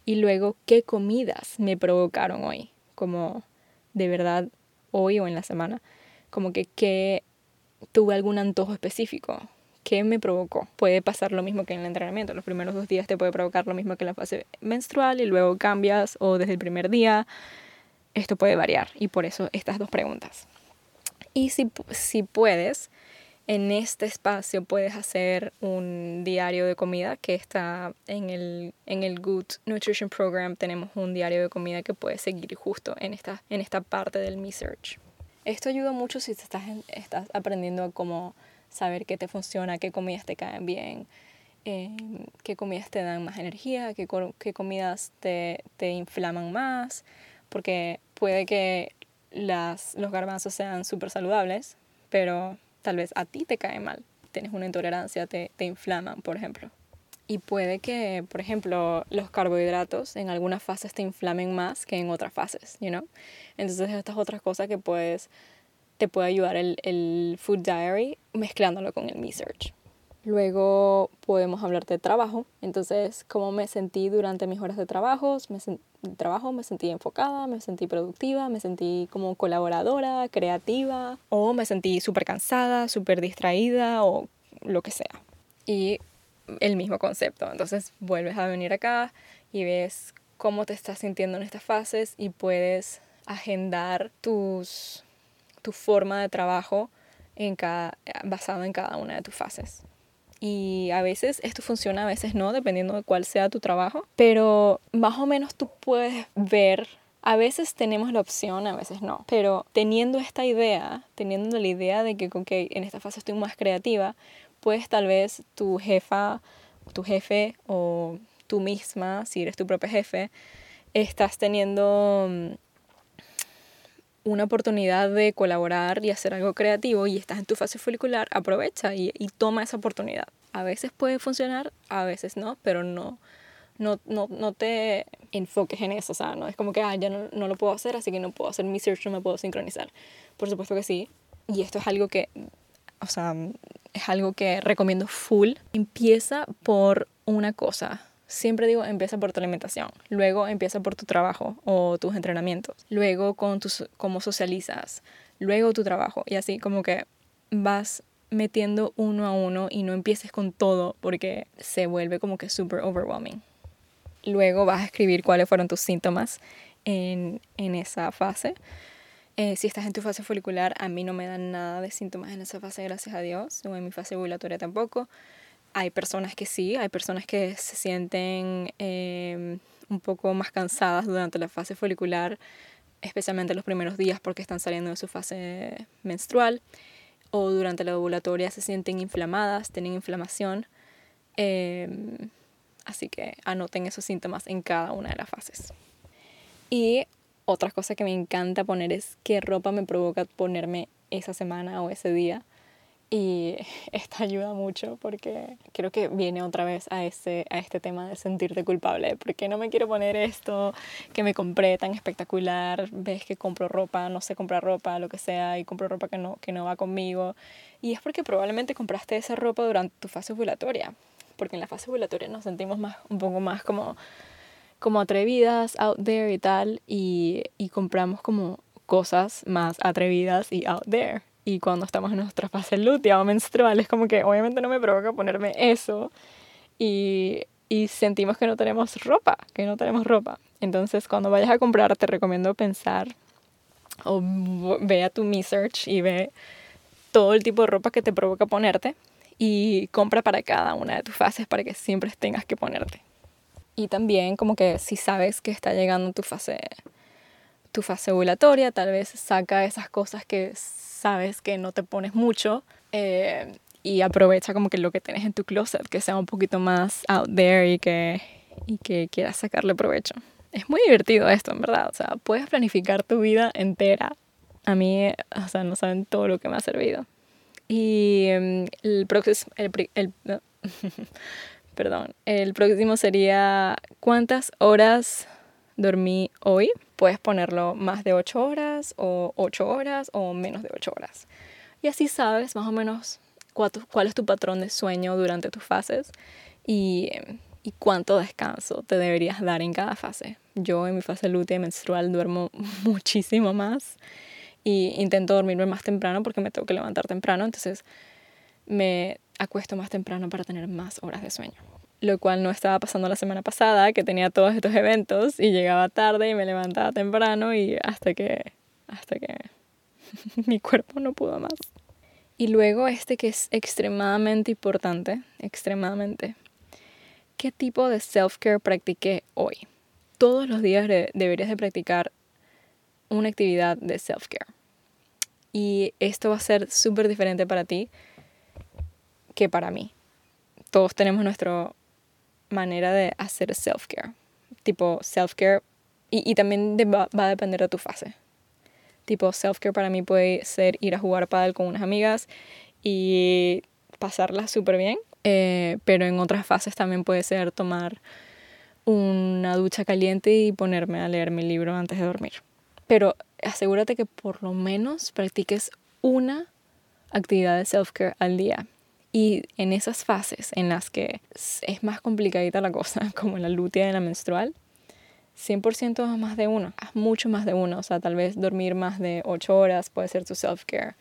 Y luego, ¿qué comidas me provocaron hoy? Como de verdad hoy o en la semana. Como que qué tuve algún antojo específico. ¿Qué me provocó? Puede pasar lo mismo que en el entrenamiento. Los primeros dos días te puede provocar lo mismo que la fase menstrual y luego cambias o desde el primer día. Esto puede variar y por eso estas dos preguntas. Y si, si puedes, en este espacio puedes hacer un diario de comida que está en el, en el Good Nutrition Program. Tenemos un diario de comida que puedes seguir justo en esta, en esta parte del Me Search. Esto ayuda mucho si estás, estás aprendiendo a cómo saber qué te funciona, qué comidas te caen bien, em, qué comidas te dan más energía, qué, qué comidas te, te, inflaman más, porque puede que las, los garbanzos sean súper saludables, pero tal vez a ti te cae mal, tienes una intolerancia, te, te inflaman, por ejemplo. Y puede que, por ejemplo, los carbohidratos en algunas fases te inflamen más que en otras fases, you know? Entonces, estas otras cosas que puedes, te puede ayudar el, el Food Diary mezclándolo con el Me Search. Luego podemos hablar de trabajo. Entonces, cómo me sentí durante mis horas de trabajo. Me trabajo, me sentí enfocada, me sentí productiva, me sentí como colaboradora, creativa, o me sentí súper cansada, súper distraída, o lo que sea. Y el mismo concepto. Entonces vuelves a venir acá y ves cómo te estás sintiendo en estas fases y puedes agendar tus, tu forma de trabajo en cada, basado en cada una de tus fases. Y a veces esto funciona, a veces no, dependiendo de cuál sea tu trabajo. Pero más o menos tú puedes ver, a veces tenemos la opción, a veces no. Pero teniendo esta idea, teniendo la idea de que okay, en esta fase estoy más creativa, pues tal vez tu jefa, tu jefe o tú misma, si eres tu propio jefe, estás teniendo mm, una oportunidad de colaborar y hacer algo creativo y estás en tu fase folicular, aprovecha y, toma esa oportunidad. A veces puede funcionar, a veces no, pero no, no, no, no te enfoques en eso. O sea, no es como que ah, ya no, no, lo puedo hacer, así que no puedo hacer mi search, no me puedo sincronizar. Por supuesto que sí. Y esto es algo que o sea, es algo que recomiendo full. Empieza por una cosa. Siempre digo, empieza por tu alimentación, luego empieza por tu trabajo o tus entrenamientos, luego con tus, cómo socializas, luego tu trabajo y así como que vas metiendo uno a uno y no empieces con todo porque se vuelve como que súper overwhelming. Luego vas a escribir cuáles fueron tus síntomas en, en esa fase. Eh, si estás en tu fase folicular, a mí no me dan nada de síntomas en esa fase, gracias a Dios, o en mi fase ovulatoria tampoco. Hay personas que sí, hay personas que se sienten em, un poco más cansadas durante la fase folicular, especialmente los primeros días porque están saliendo de su fase menstrual, o durante la ovulatoria se sienten inflamadas, tienen inflamación. Em, así que anoten esos síntomas en cada una de las fases. Y otra cosa que me encanta poner es qué ropa me provoca ponerme esa semana o ese día. Y esto ayuda mucho porque creo que viene otra vez a, ese, a este tema de sentirte culpable. ¿Por qué no me quiero poner esto que me compré tan espectacular? Ves que compro ropa, no sé comprar ropa, lo que sea, y compro ropa que no, que no va conmigo. Y es porque probablemente compraste esa ropa durante tu fase ovulatoria. Porque en la fase ovulatoria nos sentimos más, un poco más como como atrevidas out there y tal, y, y compramos como cosas más atrevidas y out there. Y cuando estamos en nuestra fase lútea o menstrual, es como que obviamente no me provoca ponerme eso. Y, y sentimos que no tenemos ropa, que no tenemos ropa. Entonces, cuando vayas a comprar, te recomiendo pensar o ve a tu Me Search y ve todo el tipo de ropa que te provoca ponerte y compra para cada una de tus fases para que siempre tengas que ponerte. Y también como que si sabes que está llegando tu fase, tu fase ovulatoria, tal vez saca esas cosas que sabes que no te pones mucho eh, y aprovecha como que lo que tienes en tu closet, que sea un poquito más out there y que, y que quieras sacarle provecho. Es muy divertido esto, en verdad. O sea, puedes planificar tu vida entera. A mí, o sea, no saben todo lo que me ha servido. Y em, el, próximo, el, el, perdón. El próximo sería ¿cuántas horas dormí hoy? Puedes ponerlo más de 8 horas o 8 horas o menos de 8 horas. Y así sabes más o menos cuál es tu patrón de sueño durante tus fases y, y cuánto descanso te deberías dar en cada fase. Yo en mi fase lútea menstrual duermo muchísimo más y intento dormirme más temprano porque me tengo que levantar temprano, entonces me acuesto más temprano para tener más horas de sueño. Lo cual no estaba pasando la semana pasada, que tenía todos estos eventos y llegaba tarde y me levantaba temprano y hasta que, hasta que mi cuerpo no pudo más. Y luego este que es extremadamente importante, extremadamente. ¿Qué tipo de self-care practiqué hoy? Todos los días deberías de practicar una actividad de self-care. Y esto va a ser súper diferente para ti que para mí. Todos tenemos nuestra manera de hacer self-care. Tipo self-care y, y, también va, va, a depender de tu fase. Tipo self-care para mí puede ser ir a jugar pádel con unas amigas y pasarla súper bien. Eh, pero en otras fases también puede ser tomar una ducha caliente y ponerme a leer mi libro antes de dormir. Pero asegúrate que por lo menos practiques una actividad de self-care al día. Y en esas fases en las que es más complicadita la cosa, como la lutea y la menstrual, 100% más de uno, mucho más de uno. O sea, tal vez dormir más de 8 horas puede ser tu self-care.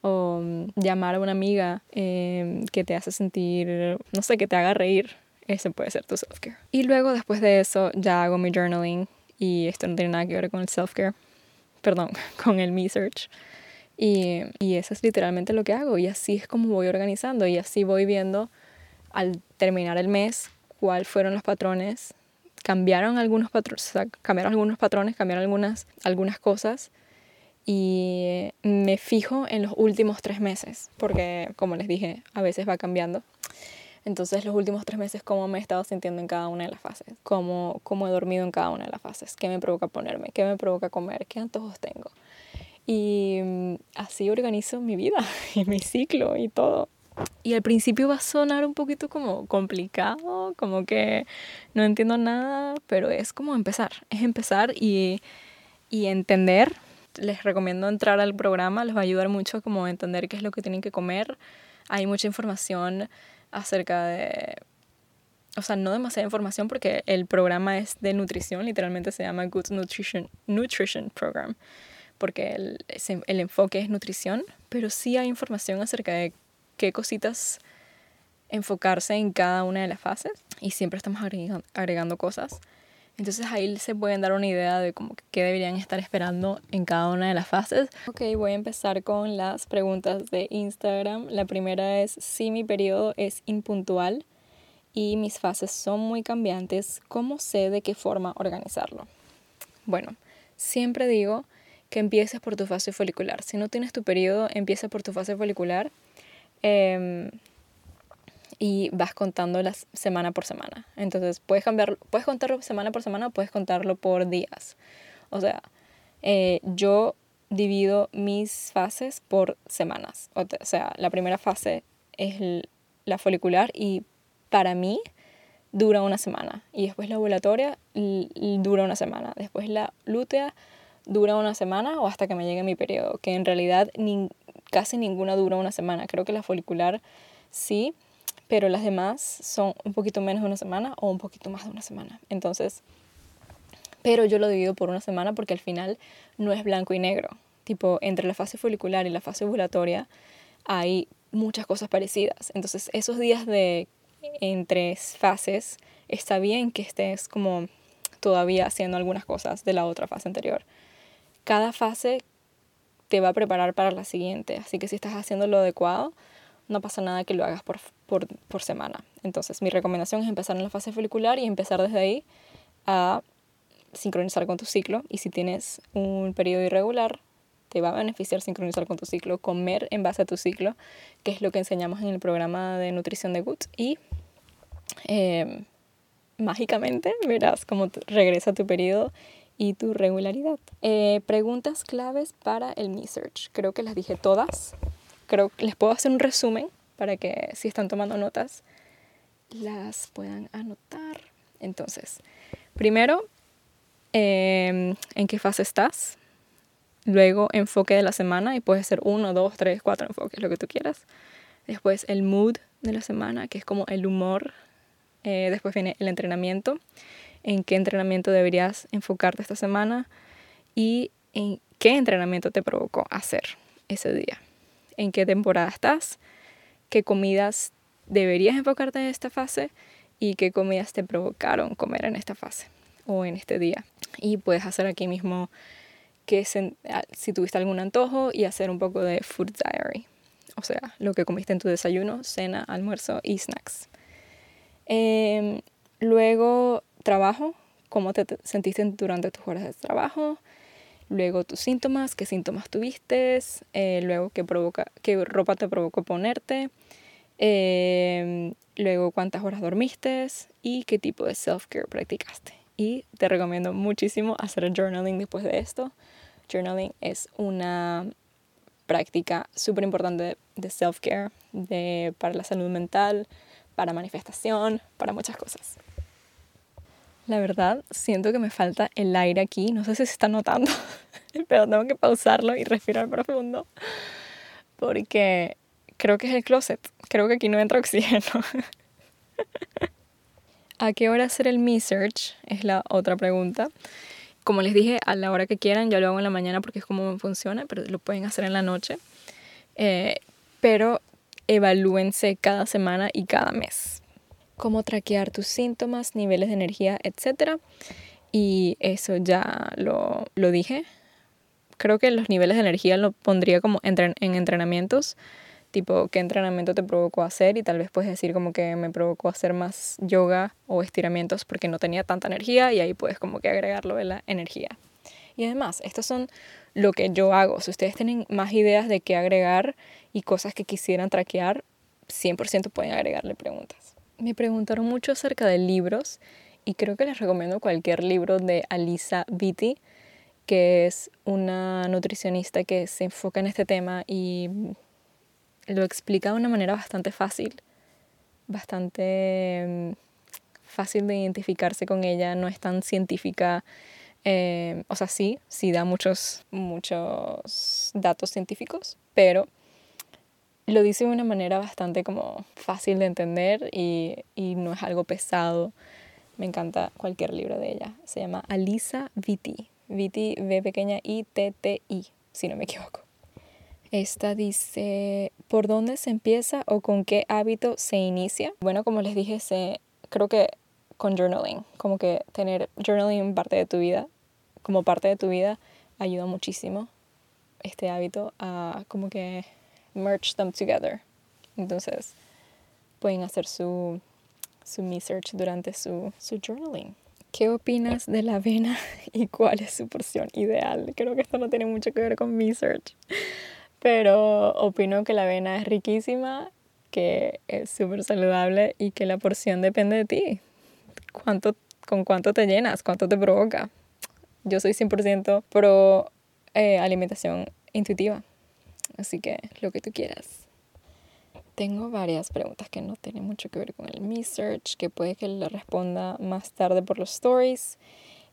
O mm, llamar a una amiga em, que te hace sentir, no sé, que te haga reír. Ese puede ser tu self-care. Y luego, después de eso, ya hago mi journaling. Y esto no tiene nada que ver con el self-care. Perdón, con el me search. Y, y eso es literalmente lo que hago y así es como voy organizando y así voy viendo al terminar el mes cuáles fueron los patrones. Cambiaron algunos patrones, cambiaron algunos patrones, cambiaron algunas, algunas cosas y me fijo en los últimos tres meses, porque como les dije, a veces va cambiando. Entonces los últimos tres meses, cómo me he estado sintiendo en cada una de las fases, cómo, cómo he dormido en cada una de las fases, qué me provoca ponerme, qué me provoca comer, qué antojos tengo. Y mm, así organizo mi vida y mi ciclo y todo. Y al principio va a sonar un poquito como complicado, como que no entiendo nada, pero es como empezar, es empezar y, y entender. Les recomiendo entrar al programa, les va a ayudar mucho como a entender qué es lo que tienen que comer. Hay mucha información acerca de o sea, no demasiada información porque el programa es de nutrición, literalmente se llama Good Nutrition, Nutrition Program porque el, el enfoque es nutrición, pero sí hay información acerca de qué cositas enfocarse en cada una de las fases y siempre estamos agregando, cosas. Entonces ahí se pueden dar una idea de cómo qué deberían estar esperando en cada una de las fases. Ok, voy a empezar con las preguntas de Instagram. La primera es si mi periodo es impuntual y mis fases son muy cambiantes, ¿cómo sé de qué forma organizarlo? Bueno, siempre digo que empieces por tu fase folicular. Si no tienes tu periodo, empieza por tu fase folicular. Eh, y vas contando las semana por semana. Entonces, puedes cambiar, puedes contarlo semana por semana o puedes contarlo por días. O sea, eh, yo divido mis fases por semanas. O sea, la primera fase es la folicular y para mí dura una semana. Y después la ovulatoria dura una semana. Después la lútea dura una semana o hasta que me llegue mi periodo. Que en realidad ni, casi ninguna dura una semana. Creo que la folicular sí pero las demás son un poquito menos de una semana o un poquito más de una semana. Entonces, pero yo lo divido por una semana porque al final no es blanco y negro. Tipo, entre la fase folicular y la fase ovulatoria hay muchas cosas parecidas. Entonces, esos días de entre fases está bien que estés como todavía haciendo algunas cosas de la otra fase anterior. Cada fase te va a preparar para la siguiente, así que si estás haciendo lo adecuado, no pasa nada que lo hagas por, por, semana. Entonces, mi recomendación es empezar en la fase folicular y empezar desde ahí a sincronizar con tu ciclo. Y si tienes un periodo irregular, te va a beneficiar sincronizar con tu ciclo, comer en base a tu ciclo, que es lo que enseñamos en el programa de nutrición de Goods. Y em, mágicamente verás cómo regresa tu periodo y tu regularidad. Eh, preguntas claves para el Me Search. Creo que las dije todas creo que les puedo hacer un resumen para que si están tomando notas las puedan anotar. Entonces, primero, em, en qué fase estás. Luego, enfoque de la semana y puede ser uno, dos, tres, cuatro enfoques, lo que tú quieras. Después, el mood de la semana, que es como el humor. Eh, después viene el entrenamiento, en qué entrenamiento deberías enfocarte esta semana y en qué entrenamiento te provocó hacer ese día en qué temporada estás, qué comidas deberías enfocarte en esta fase y qué comidas te provocaron comer en esta fase o en este día. Y puedes hacer aquí mismo que ah, si tuviste algún antojo y hacer un poco de food diary, o sea, lo que comiste en tu desayuno, cena, almuerzo y snacks. Em, luego, trabajo, cómo te sentiste durante tus horas de trabajo, luego tus síntomas, qué síntomas tuviste, eh, luego qué, provoca, qué ropa te provocó ponerte, em, luego cuántas horas dormiste y qué tipo de self-care practicaste. Y te recomiendo muchísimo hacer journaling después de esto. Journaling es una práctica súper importante de self-care, para la salud mental, para manifestación, para muchas cosas. La verdad, siento que me falta el aire aquí. No sé si se está notando, pero tengo que pausarlo y respirar profundo. Porque creo que es el closet. Creo que aquí no entra oxígeno. ¿A qué hora hacer el Me Search? Es la otra pregunta. Como les dije, a la hora que quieran, yo lo hago en la mañana porque es como funciona, pero lo pueden hacer en la noche. Eh, pero evalúense cada semana y cada mes cómo traquear tus síntomas, niveles de energía, etc. Y eso ya lo, lo dije. Creo que los niveles de energía lo pondría como en entrenamientos, tipo qué entrenamiento te provocó hacer y tal vez puedes decir como que me provocó hacer más yoga o estiramientos porque no tenía tanta energía y ahí puedes como que agregarlo de la energía. Y además, estos son lo que yo hago. Si ustedes tienen más ideas de qué agregar y cosas que quisieran traquear, 100% pueden agregarle preguntas. Me preguntaron mucho acerca de libros y creo que les recomiendo cualquier libro de Alisa Vitti, que es una nutricionista que se enfoca en este tema y lo explica de una manera bastante fácil, bastante mm, fácil de identificarse con ella, no es tan científica. Eh, o sea, sí, sí da muchos, muchos datos científicos, pero lo dice de una manera bastante como fácil de entender y, y, no es algo pesado. Me encanta cualquier libro de ella. Se llama Alisa Vitti. Vitti, V pequeña I T T I, si no me equivoco. Esta dice, ¿por dónde se empieza o con qué hábito se inicia? Bueno, como les dije, se, creo que con journaling, como que tener journaling parte de tu vida, como parte de tu vida, ayuda muchísimo este hábito a como que merge them together. Entonces, pueden hacer su, su research durante su, su journaling. ¿Qué opinas de la avena y cuál es su porción ideal? Creo que esto no tiene mucho que ver con research, pero opino que la avena es riquísima, que es súper saludable y que la porción depende de ti. ¿Cuánto, ¿Con cuánto te llenas? ¿Cuánto te provoca? Yo soy 100% pro eh, alimentación intuitiva, así que lo que tú quieras. Tengo varias preguntas que no tienen mucho que ver con el research, que puede que le responda más tarde por los stories.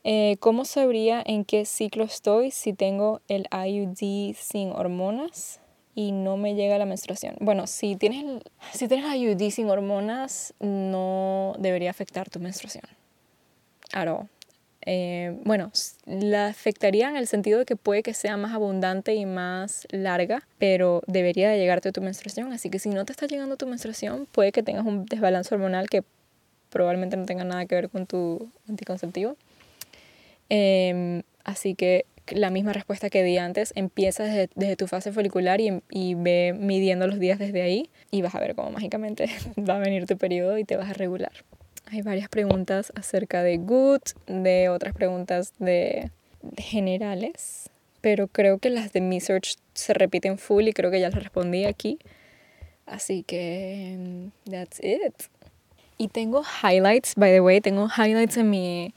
Eh, ¿Cómo sabría en qué ciclo estoy si tengo el IUD sin hormonas y no me llega la menstruación? Bueno, si tienes, el, si tienes IUD sin hormonas, no debería afectar tu menstruación. Claro, eh, bueno, la afectaría en el sentido de que puede que sea más abundante y más larga, pero debería de llegarte tu menstruación. Así que si no te está llegando tu menstruación, puede que tengas un desbalance hormonal que probablemente no tenga nada que ver con tu anticonceptivo. Em, así que la misma respuesta que di antes, empieza desde, desde tu fase folicular y, y, ve midiendo los días desde ahí y vas a ver cómo mágicamente va a venir tu periodo y te vas a regular. Hay varias preguntas acerca de good, de otras preguntas de, generales, pero creo que las de mi search se repiten full y creo que ya las respondí aquí. Así que mm, that's it. Y tengo highlights, by the way, tengo highlights en mi,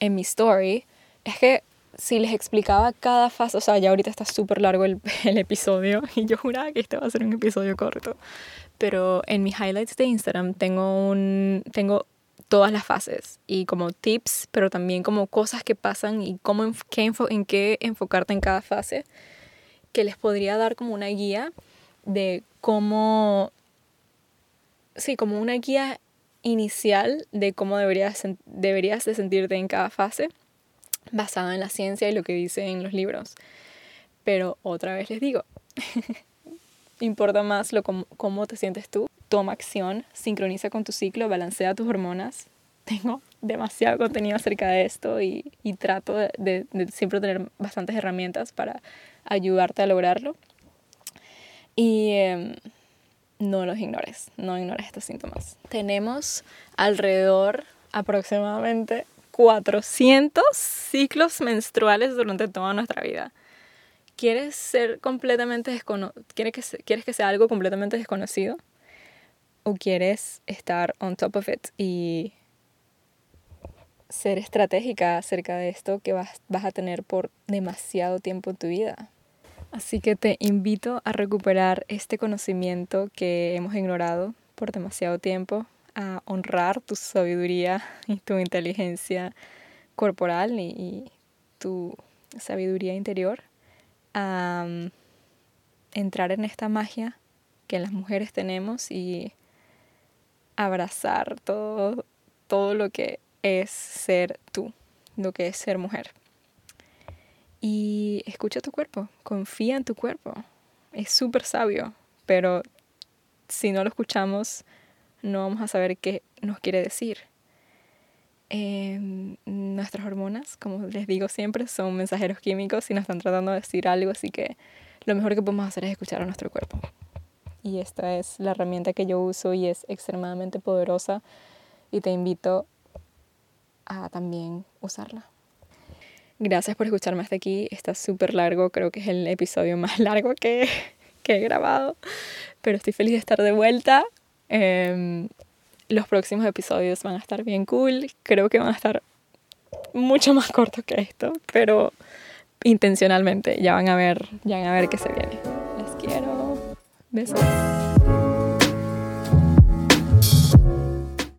en mi story. Es que si les explicaba cada fase, o sea, ya ahorita está súper largo el, el, episodio y yo juraba que este va a ser un episodio corto. Pero en mis highlights de Instagram tengo un tengo todas las fases y como tips, pero también como cosas que pasan y cómo en qué, en qué enfocarte en cada fase, que les podría dar como una guía de cómo, sí, como una guía inicial de cómo deberías, deberías de sentirte en cada fase, basada en la ciencia y lo que dice en los libros. Pero otra vez les digo, importa más lo cómo te sientes tú toma acción, sincroniza con tu ciclo, balancea tus hormonas. Tengo demasiado contenido acerca de esto y, y trato de, siempre tener bastantes herramientas para ayudarte a lograrlo. Y em, no los ignores, no ignores estos síntomas. Tenemos alrededor aproximadamente 400 ciclos menstruales durante toda nuestra vida. ¿Quieres ser completamente desconocido? ¿Quieres que, ¿Quieres que sea algo completamente desconocido? O quieres estar on top of it y ser estratégica acerca de esto que vas, vas a tener por demasiado tiempo en tu vida. Así que te invito a recuperar este conocimiento que hemos ignorado por demasiado tiempo, a honrar tu sabiduría y tu inteligencia corporal y, tu sabiduría interior, a um, entrar en esta magia que las mujeres tenemos y abrazar todo, todo lo que es ser tú, lo que es ser mujer. Y escucha tu cuerpo, confía en tu cuerpo. Es súper sabio, pero si no lo escuchamos, no vamos a saber qué nos quiere decir. Em, nuestras hormonas, como les digo siempre, son mensajeros químicos y nos están tratando de decir algo, así que lo mejor que podemos hacer es escuchar a nuestro cuerpo y esta es la herramienta que yo uso y es extremadamente poderosa y te invito a también usarla. Gracias por escucharme hasta aquí. Está súper largo, creo que es el episodio más largo que, que he grabado, pero estoy feliz de estar de vuelta. Eh, los próximos episodios van a estar bien cool, creo que van a estar mucho más cortos que esto, pero intencionalmente ya van a ver, ya van a ver qué se viene. Les quiero. Besos.